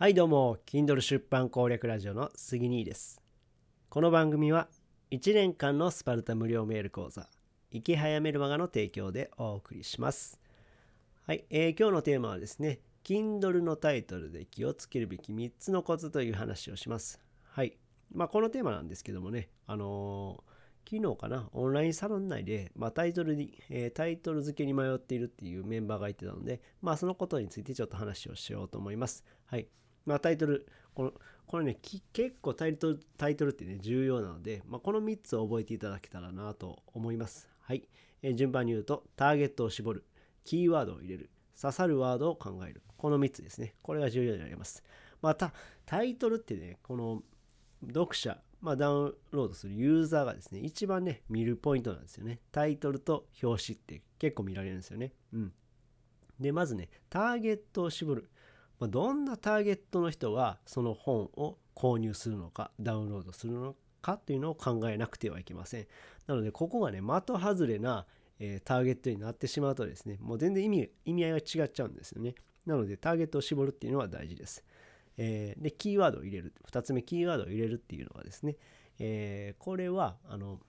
はいどうも Kindle 出版攻略ラジオの杉兄ですこの番組は1年間のスパルタ無料メール講座生き早メルマガの提供でお送りしますはい、えー、今日のテーマはですね Kindle のタイトルで気をつけるべき3つのコツという話をしますはいまあこのテーマなんですけどもねあのー、昨日かな、オンラインサロン内で、まあ、タイトルに、えー、タイトル付けに迷っているっていうメンバーがいてたので、まあ、そのことについてちょっと話をしようと思います。はい。まあ、タイトル、この、これね、結構タイトル、タイトルってね、重要なので、まあ、この3つを覚えていただけたらなと思います。はい。え、順番に言うと、ターゲットを絞る、キーワードを入れる、刺さるワードを考える。この3つですね。これが重要になります。また、タイトルってね、この読者、まあ、ダウンロードするユーザーがですね、一番ね、見るポイントなんですよね。タイトルと表紙って結構見られるんですよね。うん。で、まずね、ターゲットを絞る。どんなターゲットの人がその本を購入するのかダウンロードするのかっていうのを考えなくてはいけません。なのでここがね的外れな、ターゲットになってしまうとですねもう全然意味意味合いが違っちゃうんですよね。なのでターゲットを絞るっていうのは大事です、でキーワードを入れる。2つ目キーワードを入れるっていうのはですね、これはあの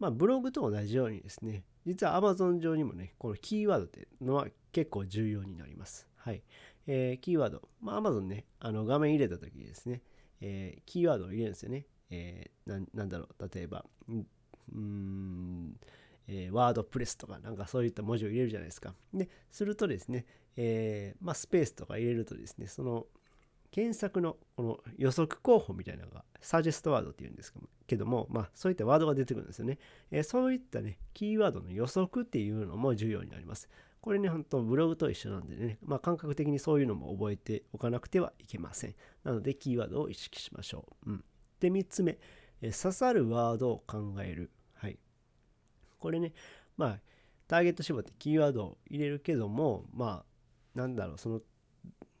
まあブログと同じようにですね実は Amazon 上にもねこのキーワードっていうのは結構重要になります。はい。えー、キーワード、まあ、Amazon ね、あの画面入れた時にですね、えー、キーワードを入れるんですよね。えー、なんだろう、例えば、うん、えー、ワードプレスとか、なんかそういった文字を入れるじゃないですか。で、するとですね、えー、まあ、スペースとか入れるとですね、その検索のこの予測候補みたいなのがサジェストワードっていうんですけども、まあ、そういったワードが出てくるんですよね。えー、そういったね、キーワードの予測っていうのも重要になります。これね、本当ブログと一緒なんでね、まあ、感覚的にそういうのも覚えておかなくてはいけません。なので、キーワードを意識しましょう。うん、で、3つ目、え刺さるワードを考える。はい。これね、まあ、ターゲット絞ってキーワードを入れるけども、まあ、なんだろう、その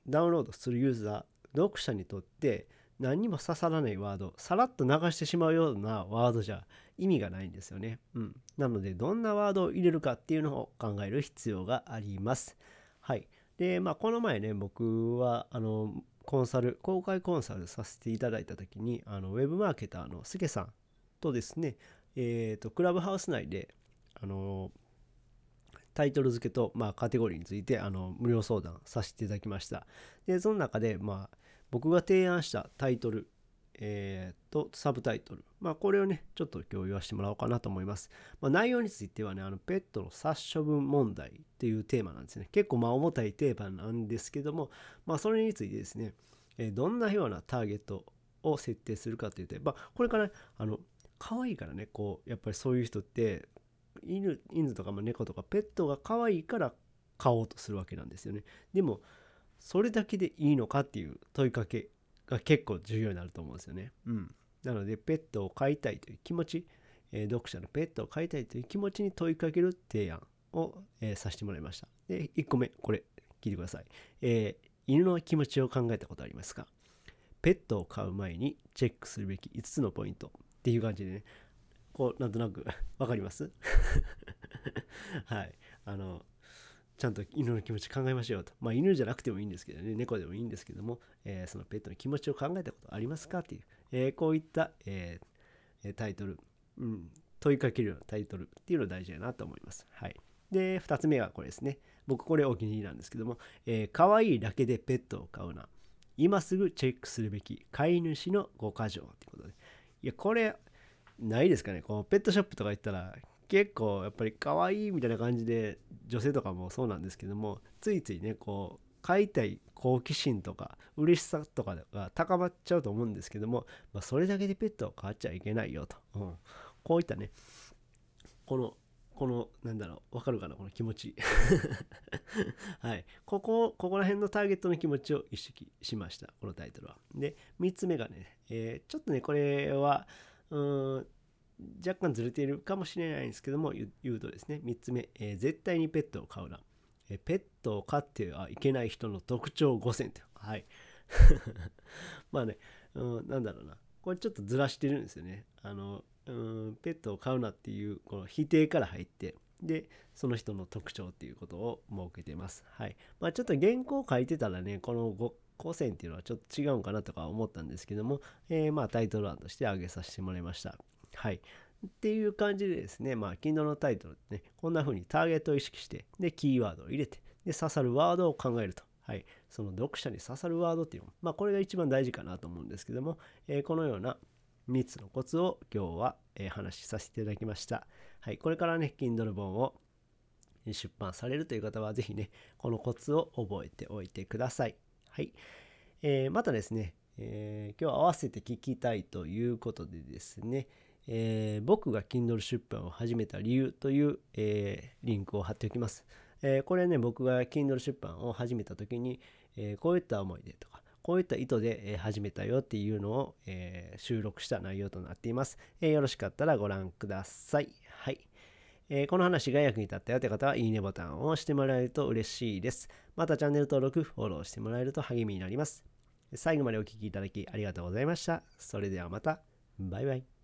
ダウンロードするユーザー、読者にとって何にも刺さらないワード、さらっと流してしまうようなワードじゃ意味がないんですよね。うん。なので、どんなワードを入れるかっていうのを考える必要があります。はい。で、まあ、この前ね、僕は、あの、コンサル、公開コンサルさせていただいた時に、あの、ウェブマーケターのすけさんとですね、えっ、ー、と、クラブハウス内で、あの、タイトル付けと、まあ、カテゴリーについてあの無料相談させていただきました。で、その中で、まあ、僕が提案したタイトル、えー、と、サブタイトル。まあ、これをね、ちょっと今日言わせてもらおうかなと思います。まあ、内容についてはね、あの、ペットの殺処分問題っていうテーマなんですね。結構、まあ、重たいテーマなんですけども、まあ、それについてですね、えー、どんなようなターゲットを設定するかというと、まあ、これから、あの、可愛いからね、こう、やっぱりそういう人って、犬、犬とか猫とかペットが可愛いから買おうとするわけなんですよね。でも、それだけでいいのかっていう問いかけが結構重要になると思うんですよね。うん。なので、ペットを飼いたいという気持ち、えー、読者のペットを飼いたいという気持ちに問いかける提案を、えー、させてもらいました。で、1個目、これ、聞いてください。えー、犬の気持ちを考えたことありますか？ペットを飼う前にチェックするべき5つのポイントっていう感じでね、こう、なんとなく わかります？はい。あの、ちゃんと犬の気持ち考えましょうと。まあ犬じゃなくてもいいんですけどね、猫でもいいんですけども、えー、そのペットの気持ちを考えたことありますかっていう、えー、こういった、えー、タイトル、うん、問いかけるようなタイトルっていうのが大事だなと思います。はい。で、2つ目がこれですね。僕これお気に入りなんですけども、えー、可愛いだけでペットを飼うな。今すぐチェックするべき飼い主の5箇条ってことで。いや、これ、ないですかね。こうペットショップとか行ったら結構やっぱり可愛いみたいな感じで女性とかもそうなんですけどもついついねこう飼いたい好奇心とか嬉しさとかが高まっちゃうと思うんですけども、まあ、それだけでペットを飼っちゃいけないよと、うん、こういったねこのこのなんだろうわかるかなこの気持ち。はい。ここここら辺のターゲットの気持ちを意識しましたこのタイトルは。で3つ目がね、えー、ちょっとねこれはうん若干ずれているかもしれないんですけども言うとですね3つ目、えー、絶対にペットを飼うな、え、ペットを飼ってはいけない人の特徴5選とはい。まあね、うん、なんだろうな。これちょっとずらしてるんですよね。あの、うん、ペットを飼うなっていうこの否定から入ってでその人の特徴っていうことを設けてます。はい。まあちょっと原稿を書いてたらねこの 5, 個線っていうのはちょっと違うんかなとか思ったんですけども、えー、まあタイトル案として挙げさせてもらいました。はい。っていう感じでですね、まあ Kindle のタイトルってね、こんな風にターゲットを意識して、で、キーワードを入れて、で、刺さるワードを考えると。はい。その読者に刺さるワードっていうまあこれが一番大事かなと思うんですけども、えー、このような3つのコツを今日は、えー、話しさせていただきました。はい。これからね、Kindle 本を出版されるという方は、ぜひね、このコツを覚えておいてください。はい。えー、またですね、えー、今日合わせて聞きたいということでですね、えー、僕が Kindle 出版を始めた理由という、えリンクを貼っておきます。えこれね、僕が Kindle 出版を始めた時に、えこういった思いでとか、こういった意図で始めたよっていうのを、え収録した内容となっています、えよろしかったらご覧ください。はい。え、この話が役に立ったよという方は、いいねボタンを押してもらえると嬉しいです。またチャンネル登録、フォローしてもらえると励みになります。最後までお聴きいただきありがとうございました。それではまた。バイバイ。